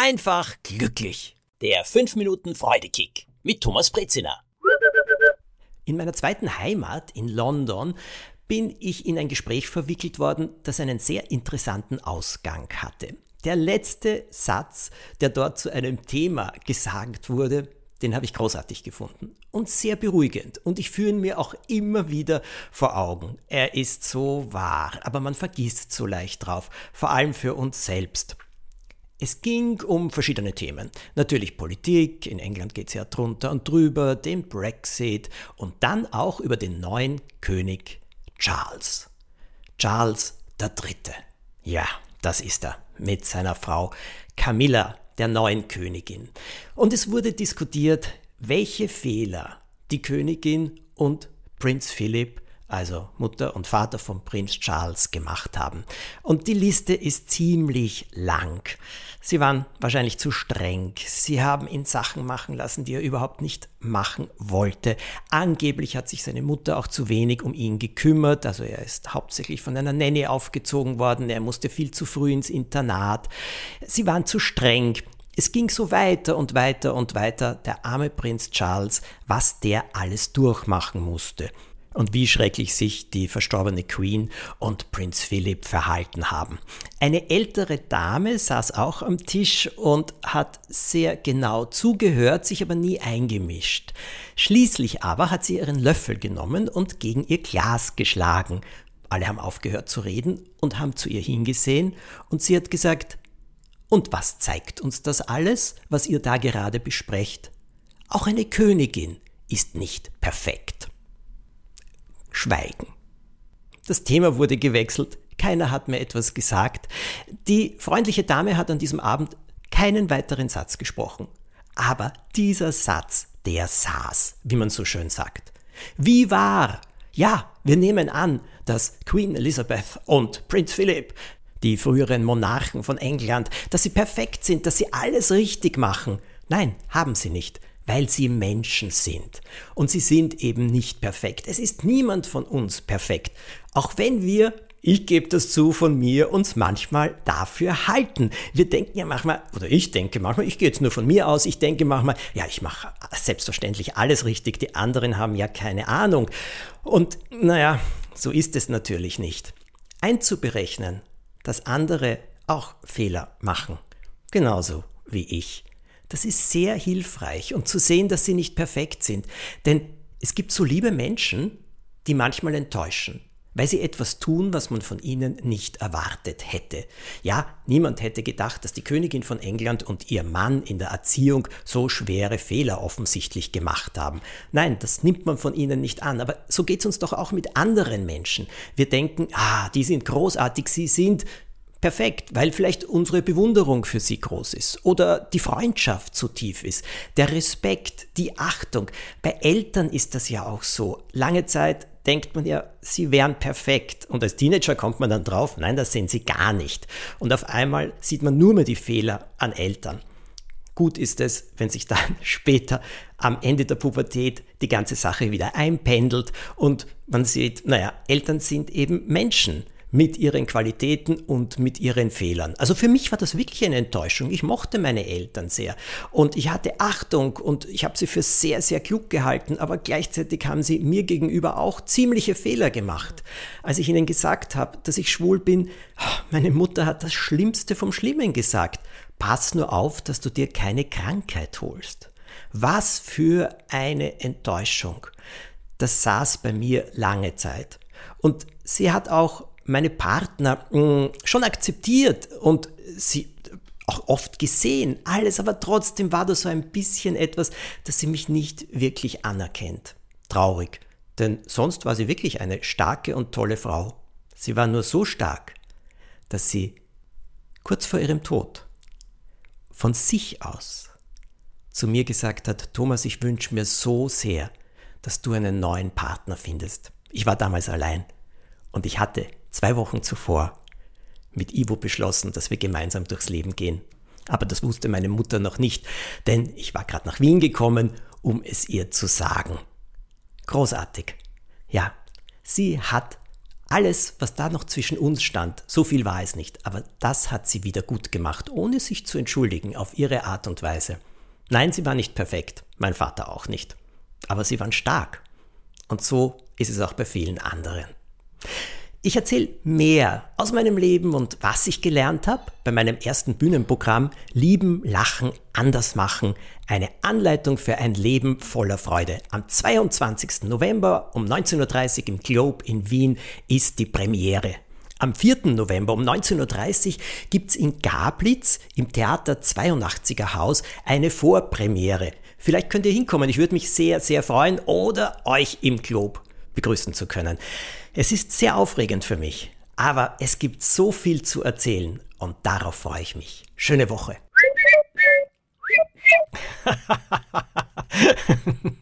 einfach glücklich. Der 5 Minuten Freudekick mit Thomas Brezina. In meiner zweiten Heimat in London bin ich in ein Gespräch verwickelt worden, das einen sehr interessanten Ausgang hatte. Der letzte Satz, der dort zu einem Thema gesagt wurde, den habe ich großartig gefunden und sehr beruhigend. Und ich führe ihn mir auch immer wieder vor Augen. Er ist so wahr, aber man vergisst so leicht drauf, vor allem für uns selbst. Es ging um verschiedene Themen. Natürlich Politik, in England geht es ja drunter und drüber, den Brexit und dann auch über den neuen König Charles. Charles III. Ja, das ist er, mit seiner Frau Camilla der neuen Königin. Und es wurde diskutiert, welche Fehler die Königin und Prinz Philipp, also Mutter und Vater von Prinz Charles, gemacht haben. Und die Liste ist ziemlich lang. Sie waren wahrscheinlich zu streng. Sie haben ihn Sachen machen lassen, die er überhaupt nicht machen wollte. Angeblich hat sich seine Mutter auch zu wenig um ihn gekümmert. Also er ist hauptsächlich von einer Nanny aufgezogen worden. Er musste viel zu früh ins Internat. Sie waren zu streng. Es ging so weiter und weiter und weiter. Der arme Prinz Charles, was der alles durchmachen musste und wie schrecklich sich die verstorbene Queen und Prinz Philip verhalten haben. Eine ältere Dame saß auch am Tisch und hat sehr genau zugehört, sich aber nie eingemischt. Schließlich aber hat sie ihren Löffel genommen und gegen ihr Glas geschlagen. Alle haben aufgehört zu reden und haben zu ihr hingesehen und sie hat gesagt, und was zeigt uns das alles, was ihr da gerade besprecht? Auch eine Königin ist nicht perfekt. Schweigen. Das Thema wurde gewechselt, keiner hat mir etwas gesagt. Die freundliche Dame hat an diesem Abend keinen weiteren Satz gesprochen. Aber dieser Satz, der saß, wie man so schön sagt. Wie wahr? Ja, wir nehmen an, dass Queen Elizabeth und Prinz Philip, die früheren Monarchen von England, dass sie perfekt sind, dass sie alles richtig machen. Nein, haben sie nicht weil sie Menschen sind. Und sie sind eben nicht perfekt. Es ist niemand von uns perfekt. Auch wenn wir ich gebe das zu von mir, uns manchmal dafür halten. Wir denken ja manchmal, oder ich denke manchmal, ich gehe jetzt nur von mir aus, ich denke manchmal, ja, ich mache selbstverständlich alles richtig, die anderen haben ja keine Ahnung. Und naja, so ist es natürlich nicht. Einzuberechnen, dass andere auch Fehler machen, genauso wie ich. Das ist sehr hilfreich und zu sehen, dass sie nicht perfekt sind. Denn es gibt so liebe Menschen, die manchmal enttäuschen, weil sie etwas tun, was man von ihnen nicht erwartet hätte. Ja, niemand hätte gedacht, dass die Königin von England und ihr Mann in der Erziehung so schwere Fehler offensichtlich gemacht haben. Nein, das nimmt man von ihnen nicht an. Aber so geht es uns doch auch mit anderen Menschen. Wir denken, ah, die sind großartig, sie sind perfekt, weil vielleicht unsere Bewunderung für sie groß ist oder die Freundschaft so tief ist, der Respekt, die Achtung. Bei Eltern ist das ja auch so. Lange Zeit denkt man ja, sie wären perfekt. Und als Teenager kommt man dann drauf, nein, das sind sie gar nicht. Und auf einmal sieht man nur mehr die Fehler an Eltern. Gut ist es, wenn sich dann später am Ende der Pubertät die ganze Sache wieder einpendelt und man sieht, naja, Eltern sind eben Menschen mit ihren Qualitäten und mit ihren Fehlern. Also für mich war das wirklich eine Enttäuschung. Ich mochte meine Eltern sehr und ich hatte Achtung und ich habe sie für sehr, sehr klug gehalten, aber gleichzeitig haben sie mir gegenüber auch ziemliche Fehler gemacht. Als ich ihnen gesagt habe, dass ich schwul bin, meine Mutter hat das Schlimmste vom Schlimmen gesagt. Pass nur auf, dass du dir keine Krankheit holst. Was für eine Enttäuschung. Das saß bei mir lange Zeit. Und sie hat auch meine Partner mm, schon akzeptiert und sie auch oft gesehen, alles, aber trotzdem war da so ein bisschen etwas, dass sie mich nicht wirklich anerkennt. Traurig, denn sonst war sie wirklich eine starke und tolle Frau. Sie war nur so stark, dass sie kurz vor ihrem Tod von sich aus zu mir gesagt hat, Thomas, ich wünsche mir so sehr, dass du einen neuen Partner findest. Ich war damals allein und ich hatte zwei Wochen zuvor mit Ivo beschlossen, dass wir gemeinsam durchs Leben gehen. Aber das wusste meine Mutter noch nicht, denn ich war gerade nach Wien gekommen, um es ihr zu sagen. Großartig. Ja, sie hat Alles, was da noch zwischen uns stand, so viel war es nicht, aber das hat sie wieder gut gemacht, ohne sich zu entschuldigen auf ihre Art und Weise. Nein, sie war nicht perfekt, mein Vater auch nicht, aber sie waren stark. Und so ist es auch bei vielen anderen. Ich erzähle mehr aus meinem Leben und was ich gelernt habe bei meinem ersten Bühnenprogramm Lieben, Lachen, Anders machen. Eine Anleitung für ein Leben voller Freude. Am 22. November um 19.30 Uhr im Globe in Wien ist die Premiere. Am 4. November um 19.30 Uhr gibt's in Gablitz im Theater 82er Haus eine Vorpremiere. Vielleicht könnt ihr hinkommen, ich würde mich sehr, sehr freuen oder euch im Globe begrüßen zu können. Es ist sehr aufregend für mich, aber es gibt so viel zu erzählen und darauf freue ich mich. Schöne Woche.